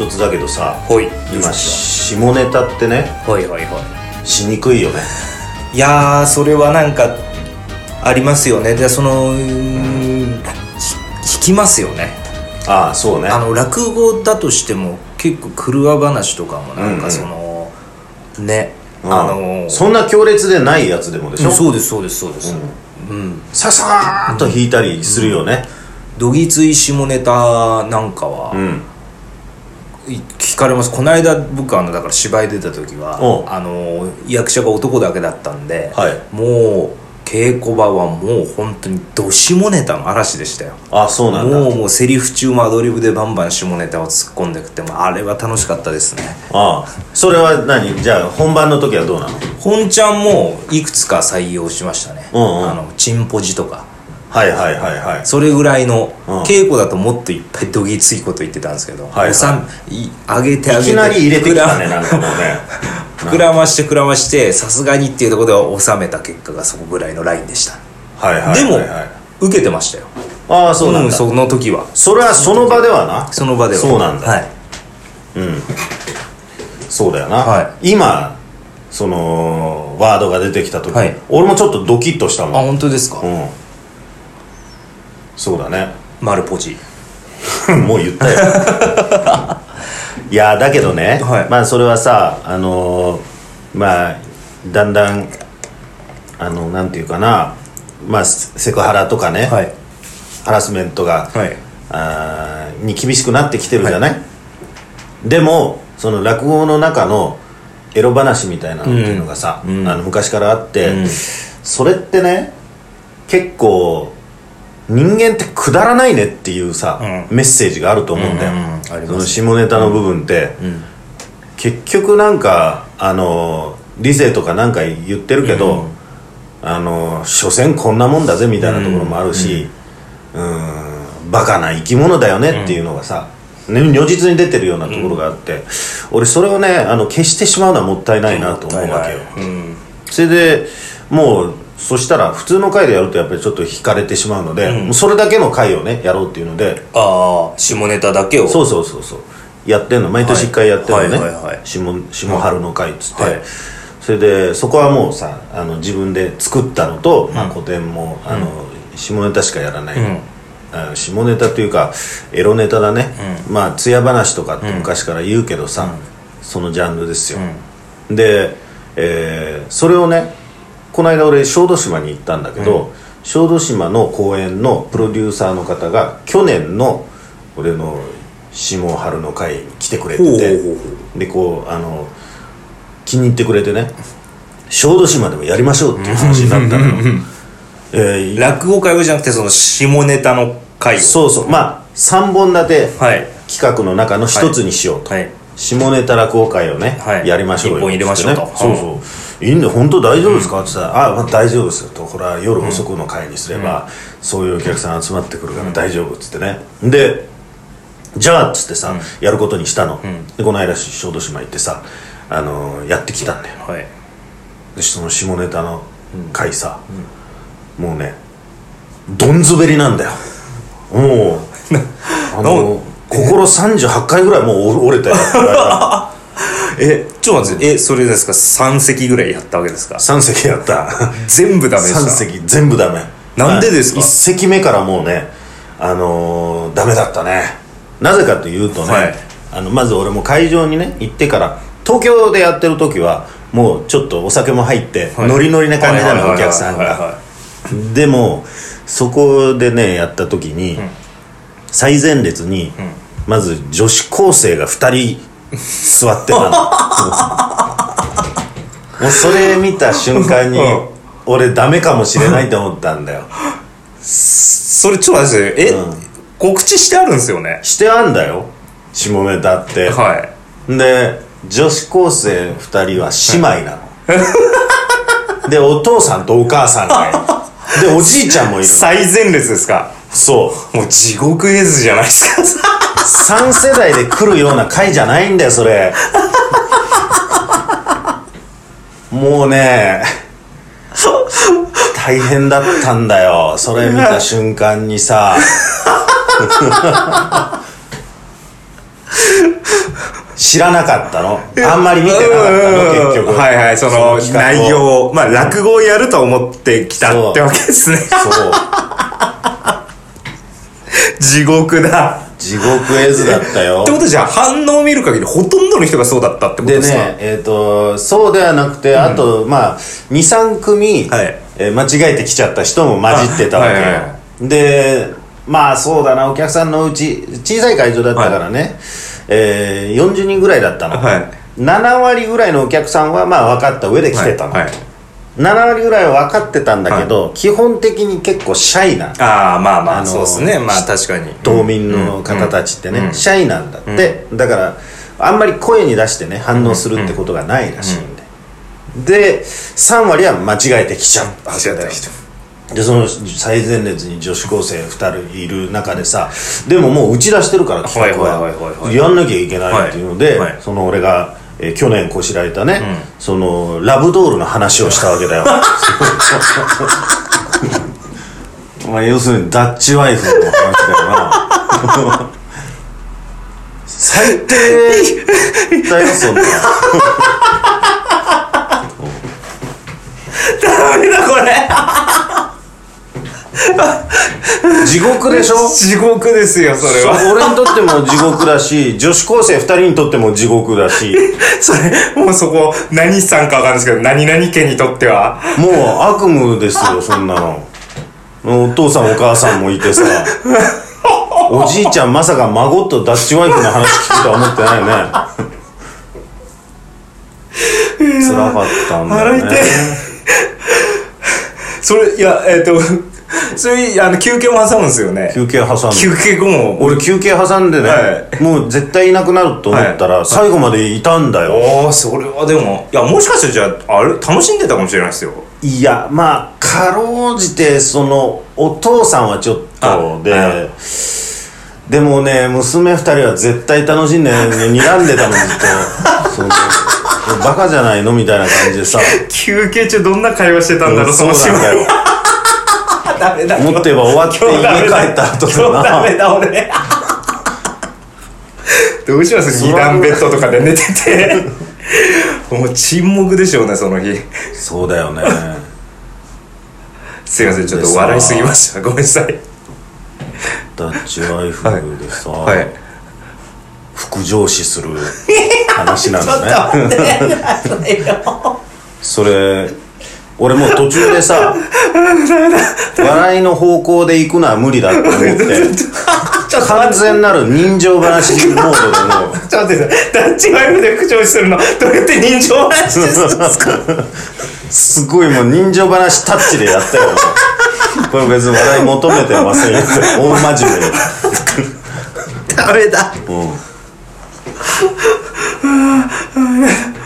唐突だけどさほい。今下ネタってねはいはいはしにくいよね。いいやーそれはなんかありますよね。でそのうーんひ引きますよね。ああそうね。あの落語だとしても結構狂わ話とかもなんうんうん。かその、ね。うん。あのそんな強烈でないやつでもでしょ、そうですそうですそうです。うん、ささーっと弾いたりするよね。どぎつい下ネタなんかは、うん。い聞かれます。この間僕あのだから芝居出た時はあの役者が男だけだったんで、はい。もう稽古場はもう本当にど下ネタの嵐でしたよ。あそうなんだ。もうもうセリフ中もアドリブでバンバン下ネタを突っ込んでくってもうあれは楽しかったですね。ああ。それは何？じゃあ本番の時はどうなの？本ちゃんもいくつか採用しましたね、うんうん。あのチンポジとかはいはいはいはい。それぐらいの、うん。稽古だともっといっぱいどぎついこと言ってたんですけど、はいはい。上げて上げていきなり入れてきたね膨らなんかもうね。膨らまして膨らましてさすがにっていうところで収めた結果がそこぐらいのラインでした、はいはいはい、はい、でも受けてましたよ。ああそうなんだ、その時は。それはその場ではな？その場では。そうなんだ。はい。うん。そうだよな、は今そのワードが出てきた時、はい。俺もちょっとドキッとしたあもん。本当ですか、うんそうだね。丸ポジ。もう言ったよ。いやだけどね、はい。まあそれはさあのーまあだんだんあのなんていうかなまあセセクハラとかね、はい。ハラスメントが、はい。あーに厳しくなってきてるじゃない、でもその落語の中のエロ話みたいなのっていうのがさ、うん。あの昔からあって、うん。それってね結構人間ってくだらないねっていうさ、うメッセージがあると思うんだよ、うんうん。うんありますその下ネタの部分って、うん。結局なんかあの理性とかなんか言ってるけど、うん。あの所詮こんなもんだぜみたいなところもあるしうん。バカな生き物だよねっていうのがさ、ね、如実に出てるようなところがあって、俺それをねあの消してしまうのはもったいないなと思うわけよ、うん。それでもうそしたら普通の回でやるとやっぱりちょっと引かれてしまうので、もうそれだけの回をねやろうっていうのでああ下ネタだけを。そうそうそうそう。やってんの毎年1回やってんのね、はいはい下下春の会っつって、はい。それでそこはもうさあの自分で作ったのと、まあ、古典もあの、下ネタしかやらない、うん。あ下ネタというかエロネタだね、まあ艶話とかって昔から言うけどさ、そのジャンルですよ、で、えーそれをねこの間俺小豆島に行ったんだけど、小豆島の公演のプロデューサーの方が去年の俺の下春の会に来てくれててでこうあの気に入ってくれてね小豆島でもやりましょうっていう話になったの。よ、えー落語会話じゃなくてその下ネタの会を。そうそう。まあ3本立てはい。企画の中の一つにしようと、はい。下ネタ落語会をね、はい。やりましょうよ一本入れましょうと。そうそういいんだよ本当大丈夫ですか?」って言ったら「あ、まあ、大丈夫ですよ」と「これは夜遅くの会にすれば、そういうお客さん集まってくるから大丈夫」っつってね。でじゃあっつってさ、やることにしたの、でこの間小豆島行ってさあのやってきたんだよ。はい。でその下ネタの回さ、もうねどんずべりなんだよ。もう あの心38回ぐらいもう折れたよ えちょっと待ってえそれですか？3席ぐらいやったわけですか？3席やった。全部ダメでした？3席全部ダメ。なんでですか？1席目からもうねあのーダメだったね。なぜかというとね、はい。あのまず俺も会場にね行ってから東京でやってる時はもうちょっとお酒も入って、はい。ノリノリな感じなのお客さんが。でもそこでねやった時に、最前列に、まず女子高生が2人座ってたの。もうそれ見た瞬間に、うん。俺ダメかもしれないと思ったんだよ。それちょっと待ってえ、うん。告知してあるんですよね？してあんだよ。下ネタって、はい。で女子高生2人は姉妹なの、でお父さんとお母さんがいる。でおじいちゃんもいるの。最前列ですか？そう。もう地獄絵図じゃないですか3世代で来るような回じゃないんだよそれ。もうね大変だったんだよ。それ見た瞬間にさ。知らなかったの。あんまり見てなかったの結局。はいはいその内容を。まあ落語をやると思ってきたってわけですね。そう。地獄だ地獄絵図だったよ。ってことじゃあ反応を見る限りほとんどの人がそうだったってことでですか？ねえっ、とそうではなくて、あとまあ23組、はい。えー間違えてきちゃった人も混じってたわけ。はいはいはでまあそうだなお客さんのうち小さい会場だったからね、えー40人ぐらいだったの、はい。7割ぐらいのお客さんはまあ分かった上で来てたの、はいはい7割ぐらいは分かってたんだけど、基本的に結構シャイなああまあまあそうですね。まあ確かに。島民の方たちってね、うん。シャイなんだって、だからあんまり声に出してね反応するってことがないらしいんで、で3割は間違えてきちゃった間違えた。人でその最前列に女子高生2人いる中でさでももう打ち出してるから企画ははいはいはい。はいは。いやんなきゃいけないっていうので、はいはい。その俺が、えー去年こしらえたね、そのラブドールの話をしたわけだよ。まあ要するにダッチワイフの話だよな。最低だよ。そんなダメだこれ 地獄でしょ？地獄ですよそれは。俺にとっても地獄だし 女子高生2人にとっても地獄だし。それもうそこ何さんかわかんないですけど何々家にとっては？もう悪夢ですよそんなの。お父さんお母さんもいてさ。おじいちゃんまさか孫とダッチワイフの話聞くとは思ってないね。辛かったんだよね。それいやえっ、と それあの休憩も挟むんですよね。休憩挟んで休憩後も。俺休憩挟んでね、はい。もう絶対いなくなると思ったら、最後までいたんだよ、ああそれはでもいやもしかしたらじゃああれ楽しんでたかもしれないですよ。いやまあかろうじてそのお父さんはちょっとあででもね娘二人は絶対楽しんで、ね、睨んでたのずっと。そのバカじゃないのみたいな感じでさ。休憩中どんな会話してたんだろう、そのそうなんだよダメだ。持ってば終わって家帰った後今日ダだなメだ。俺。どうします？二段ベッドとかで寝てて。もう沈黙でしょうねその日。そうだよね。すいませんちょっと笑いすぎました。ごめんなさい。ダッチワイフでさ、はい。副上司する話なのね。それ俺もう途中でさ 笑いの方向で行くのは無理だと思って。完全なる人情話モードでもう。ちょっと待ってダッチワイフで口調子するの。どうやって人情話でするんですかすごいもう人情話タッチでやったよこれ別に笑い求めてませんよ。大真面目にダメだ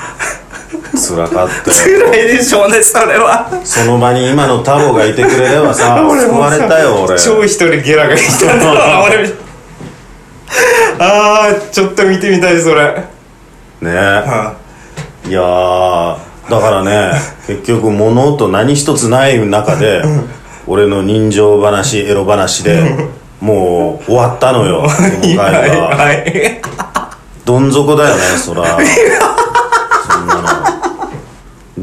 辛かったよ。辛いでしょうねそれは。その場に今の太郎がいてくれればさ 救われたよ俺。超一人ゲラが来たんだな俺。あーちょっと見てみたいそれ。ね。はいやーだからね 結局物音何一つない中で俺の人情話エロ話でもう終わったのよ この回は。はいどん底だよねそら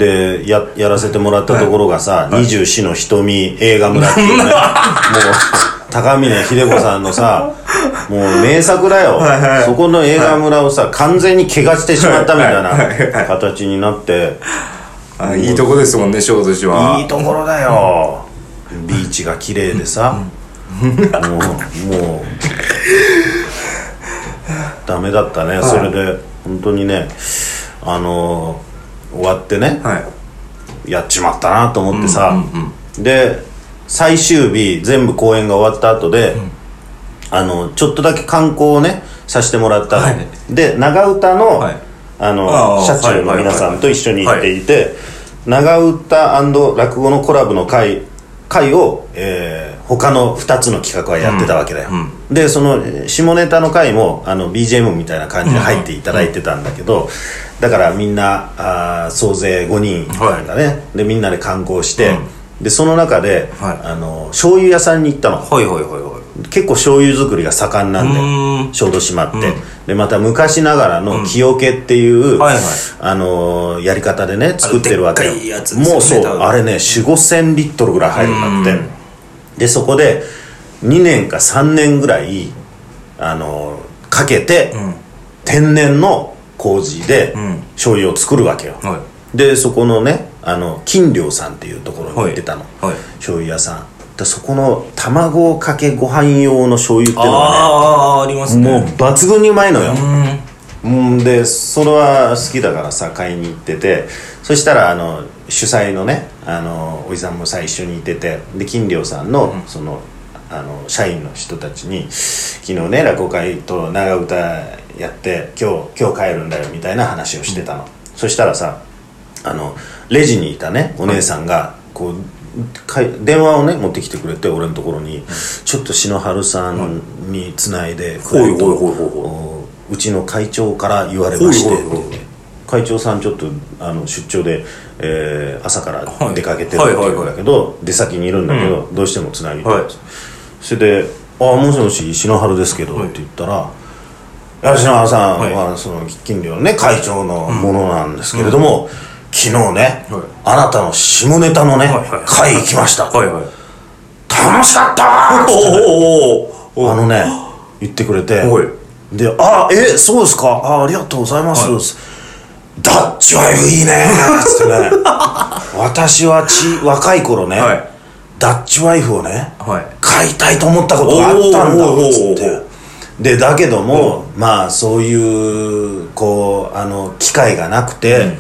でややらせてもらったところがさ「二十四の瞳映画村」っていうね。もう高峰秀子さんのさもう名作だよ、はいはいそこの映画村をさ完全に怪我してしまったみたいなはいはいはい形になって。あいいとこですもんね小豆島は。いいところだよ。ビーチが綺麗でさ。もうもう。ダメだったね、それで本当にねあの終わってね、はい。やっちまったなと思ってさ、で最終日全部公演が終わった後で、あのちょっとだけ観光をねさせてもらった。の、はい。で長唄の,、はい。あのああ車中の皆さんと一緒に行っていて、長唄落語のコラボの会会を、えー他の2つの企画はやってたわけだよ、でそのえー下ネタの回もあの BGM みたいな感じで入っていただいてたんだけど、だからみんなあー総勢5人なんだね、でみんなで観光して、でその中で、はい。あの醤油屋さんに行ったの。はいはいはいはい。結構醤油作りが盛んなんでうん。小豆島って、でまた昔ながらの木桶っていう、はいはい。あのーやり方でね作ってるわけよ。ねもうそうあれね4 5千リットルぐらい入るんだってでそこで2年か3年ぐらいあのーかけて、天然の麹でん。醤油を作るわけよ、はでそこのねあの金良さんっていうところに行ってたの、はい。はい醤油屋さん。でそこの卵かけご飯用の醤油っていうのがああありますね。ねもう抜群にうまいのよ。うん。でそれは好きだからさ買いに行ってて。そしたらあの主催のねあのおじさんもさ一緒にいててで金良さんの、そのあの社員の人たちに昨日ね落語会と長唄やって今日今日帰るんだよみたいな話をしてたの、そしたらさあのレジにいたねお姉さんがこうかい電話をね持ってきてくれて俺のところに、ちょっと篠原さんにつないでくれるとほいうちの会長から言われまして会長さんちょっとあの出張で、えー朝からはい。出かけてるっていうんだけど、出先にいるんだけど、どうしてもつなぎたいはい。それで「あもしもし篠原ですけど」って言ったら「いや篠原さんはその金魚のね会長のものなんですけれども、昨日ね、はい。あなたの下ネタのね、会行きました、はいはい楽しかったおおあのね言ってくれて。で「あえそうですか？あありがとうございます」ダッチワイフいいね」っつってね。私はち若い頃ね、はい。ダッチワイフをねはい。買いたいと思ったことがあったんだっつって。でだけどもまあそういうこうあの機会がなくて、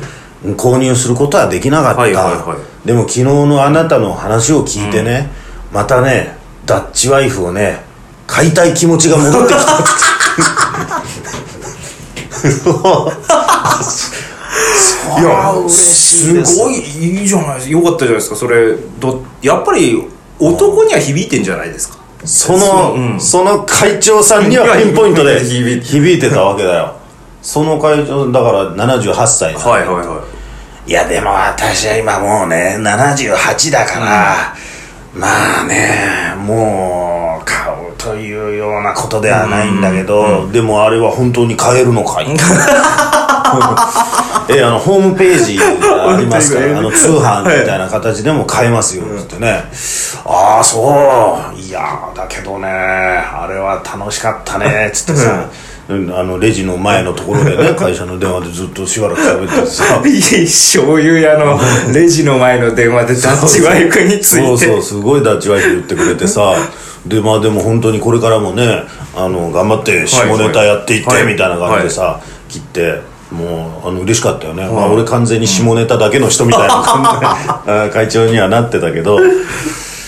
購入することはできなかった、はいはいはい。でも昨日のあなたの話を聞いてね、またねダッチワイフをね買いたい気持ちが戻ってきた いや嬉しいですすごいいいじゃないですか。よかったじゃないですかそれどやっぱり男には響いてんじゃないですか。その、うん。その会長さんにはピンポイントで響いてたわけだよ。その会長だから78歳はいはいはい。やでも私は今もうね78だから、まあねもうというようなことではないんだけど、でもあれは本当に買えるのかい？えあのホームページがありますからあの通販みたいな形でも買えますよっつってね、ああそう。いやだけどねあれは楽しかったねっ つってさ。うんあのレジの前のところでね 会社の電話でずっとしばらく喋っててさ。いい醤油屋のレジの前の電話でダッチワイフについて。そうそうすごいダッチワイフ言ってくれてさでまあでも本当にこれからもねあの頑張って下ネタやっていって、はい。みたいな感じでさ、切ってもうあの嬉しかったよね、まあ俺完全に下ネタだけの人みたいな感じであ会長にはなってたけど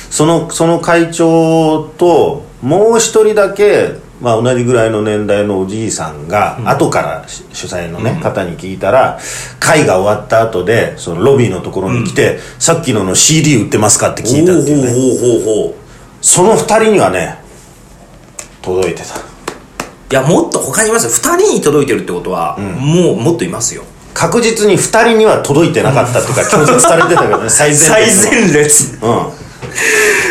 そのその会長ともう一人だけ、まあ、同じぐらいの年代のおじいさんが、後からし主催の、ね方に聞いたら会が終わった後でそのロビーのところに来て、さっきのの CD 売ってますかって聞いたっていうねその二人にはね届いてた。いやもっと他にいますよ。2人に届いてるってことは、もうもっといますよ。確実に二人には届いてなかったっていうか拒絶されてたけどね。最前最列の。前列。うん。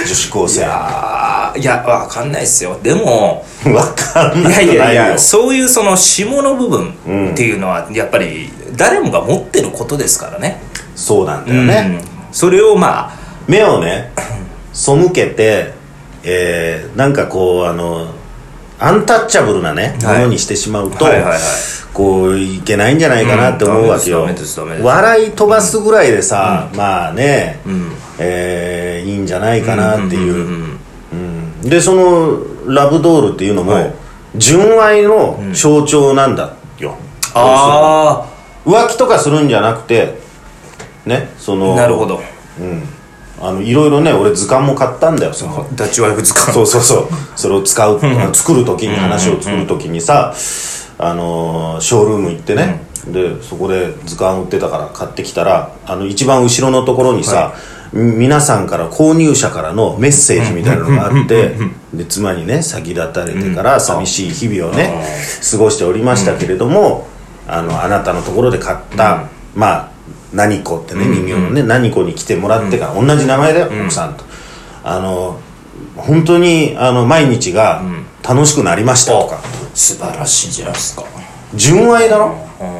女子高生。いやわかんないっすよ。でも わかんいないやいやいやよそういうその下の部分っていうのはやっぱり誰もが持ってることですからね。そうなんだよね、うん。それをまあ目をね背けて、えーなんかこうあのアンタッチャブルなね、はい。ものにしてしまうと、はいはいはい。こういけないんじゃないかなって思うわけよ、うん笑い飛ばすぐらいでさ、まあね、んえーいいんじゃないかなっていう,、うんうんうんうんでそのラブドールっていうのも、はい。純愛の象徴なんだよ、あ浮気とかするんじゃなくてねそのあなるほど。うんあのいろいろね俺図鑑も買ったんだよその。ダッチワイフ図鑑。そうそうそう。それを使う作る時に話を作る時にさあのーショールーム行ってね、でそこで図鑑売ってたから買ってきたらあの一番後ろのところにさ、み皆さんから購入者からのメッセージみたいなのがあってで妻にね先立たれてから寂しい日々をね過ごしておりましたけれども、あのあなたのところで買った、まあ何子ってね人形のね何子に来てもらってから、同じ名前だよ、奥さんと。あの本当にあの毎日が楽しくなりましたとか、素晴らしいじゃないですか。純愛だろ？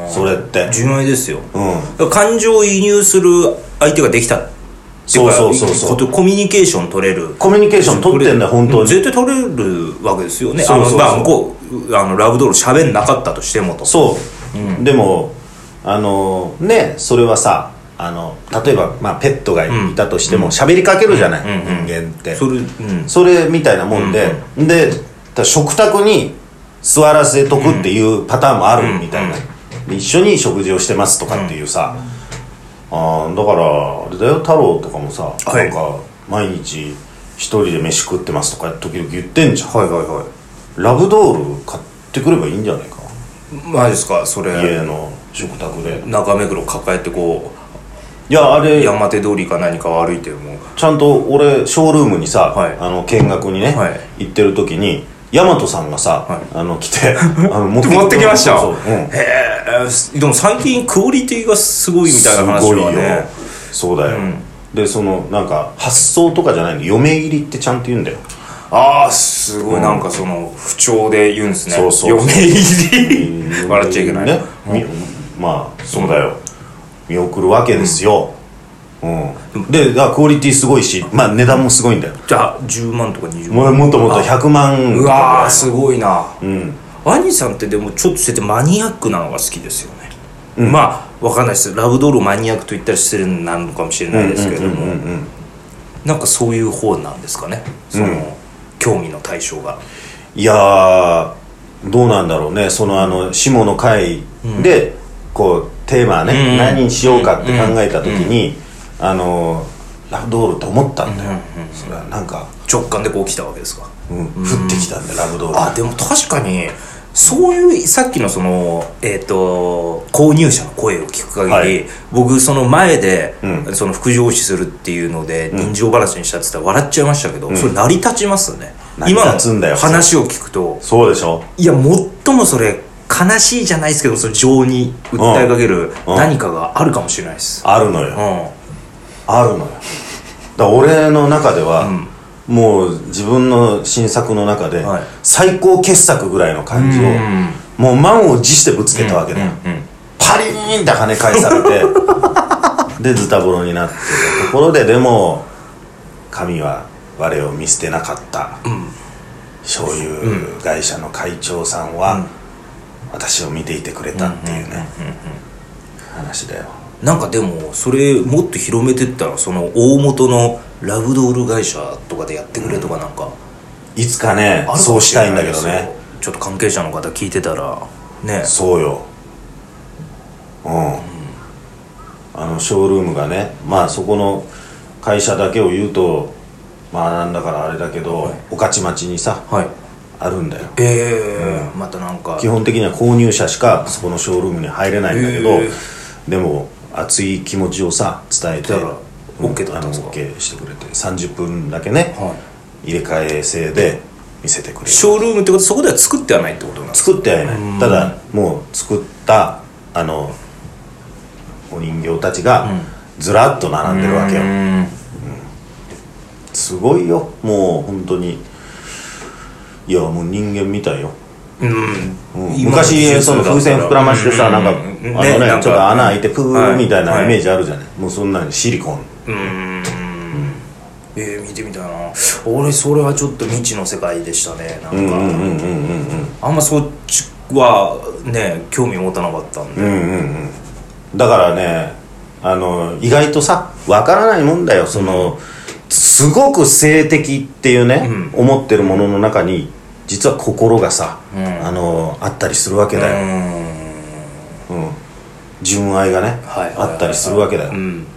それって。純愛ですよ、うん。感情を移入する相手ができた。そうかそうそうそうコミュニケーション取れる。コミュニケーション取ってんだよ本当に。絶対取れるわけですよね。そうそうそう。あのまあ向こうあのラブドール喋んなかったとしてもと。そう、でもあのねそれはさあの例えば、まあ、ペットがいたとしても喋、りかけるじゃない、人間って。それうん。それみたいなもんで、でだ食卓に座らせとくっていうパターンもあるみたいな、で一緒に食事をしてますとかっていうさ、あーだからあれだよ太郎とかもさ、はい。なんか毎日一人で飯食ってますとか時々言ってんじゃん。はいはいはラブドール買ってくればいいんじゃないか？いマジですか？それ。家の食卓で。中目黒抱えてこいやあうれ山手通りか何かを歩いても。ちゃんと俺ショールームにさ、はい。あの見学にね、はい。行ってる時に大和さんがさ、はい。あの来て あの持持ってきましたそうそう、うん、へえでも最近クオリティがすごいみたいな話はいねそうだよ、でそのなんか発想とかじゃないの。嫁入りってちゃんと言うんだよ。ああすごい。なんかその不調で言うんですね。そうそう嫁入り。笑っちゃいけない。ね、みまあそうだよ。見送るわけですよ、うん。でだクオリティすごいし、まあ、値段もすごいんだよ。じゃあ10万とか20も万。うもっともっと100万うわーすごいな。うん。兄さんってでもちょっとそうやってマニアックなのが好きですよね、まあわかんないです。ラブドールをマニアックと言ったりしてるのなのかもしれないですけれども、なんかそういう方なんですかね。その、興味の対象が。いやーどうなんだろうね。そのあの下の会で、こうテーマね、うん。何にしようかって考えた時に、あのラブドールって思ったんだよ、それはなんか、直感でこう来たわけですか？うん、降ってきたんだよラブドール。があでも確かにそういうさっきのそのえっ、と購入者の声を聞く限り、はい。僕その前で、うん。その副上司するっていうので人情話にしたって言ったら笑っちゃいましたけど、それ成り立ちますね。成り立つんだよ。今の話を聞くと。そうでしょ。いや最もそれ悲しいじゃないですけどその情に訴えかけるうん何かがあるかもしれないです、あるのよ、うん。あるのよ。だ俺の中では、もう自分の新作の中で、はい。最高傑作ぐらいの感じを、うん。もう満を持してぶつけたわけだよ、パリーンって跳ね返されて でズタボロになってたところででも神は我を見捨てなかった、醤油会社の会長さんは、私を見ていてくれたっていうね、話だよなんかでもそれもっと広めてったらその大元のラブドール会社とかでやってくれとかなんかいつかねそうしたいんだけどね。ちょっと関係者の方聞いてたらね。そうよ。うん、あのショールームがねまあそこの会社だけを言うとまあなんだからあれだけど、御徒町にさはいあるんだよ。ええ。またなんか。基本的には購入者しかそこのショールームに入れないんだけど、へでも熱い気持ちをさ伝えて OK だったんですか？あの OK してくれて30分だけね、は入れ替え制で見せてくれる。ショールームってことはそこでは作ってはないってことなんですか？作ってはいない。ただもう作ったあのお人形たちがずらっと並んでるわけよ、うん。すごいよ。もう本当にいやもう人間みたいよ、うん。昔その風船膨らましてさ、うんなんか、うん。あのねちょっと穴開いてプーみたいなはい。イメージあるじゃない、もうそんなにシリコン。うん。えー、見てみたいな。俺それはちょっと未知の世界でしたね。なんか、うんうんうんうんうんあんまそっちはね興味持たなかったんで、うんうんうんだからねあの意外とさわからないもんだよ。その、すごく性的っていうね、思ってるものの中に実は心がさ、あのあったりするわけだよ、うん。純愛がね、はいはいはいあったりするわけだよ、うん。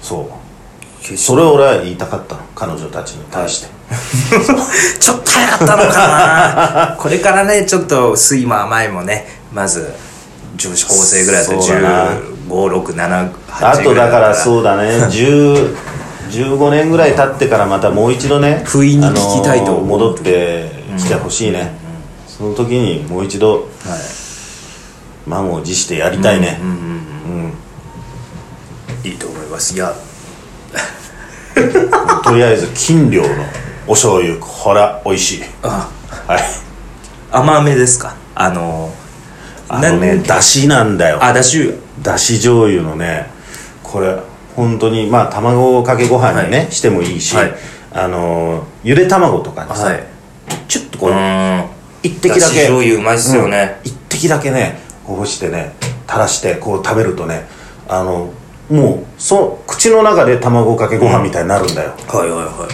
そう。それを俺は言いたかったの彼女たちに対して、ちょっと早かったのかな。これからねちょっと酸いも甘いもねまず女子高生ぐらいだとそうだな。1567あとだからうそうだね。10 15年ぐらい経ってからまたもう一度ね不意に聞きたいと。戻ってきてほしいね、その時にもう一度はい。満を持してやりたいね、いいと思います。いや。とりあえず金量のお醤油ほら美味しい。あ。はい。甘めですか？あのあのねだしなんだよ。あだしだし醤油のねこれ本当にまあ卵かけご飯にね、はしてもいいし、はい。あのーゆで卵とかにさ、はい。ちょっとこう、うん。一滴だけ醤油うまいっすよね。うん。一滴だけねこうしてね垂らしてこう食べるとねあのもうそう口の中で卵かけご飯みたいになるんだよ、はいはいは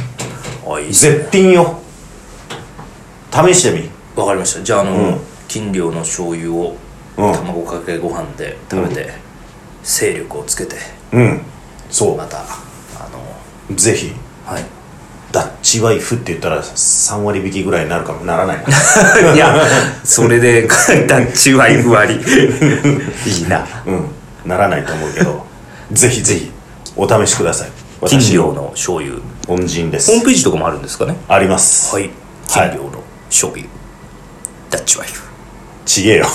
い。あいいっすね。絶品よ。試してみ。わかりました。じゃああの、うん。金量の醤油をうん。卵かけご飯で食べて、勢力をつけて。うんそまたあのうぜひはい。ダッチワイフって言ったら3割引きぐらいになるかもならないな いやそれで ダッチワイフ割。り いいな。うん。ならないと思うけどぜひぜひお試しください。私金量の醤油。恩人です。ホームページとかもあるんですかね？あります。はい。金量の醤油、ダッチワイフ。ちげえよ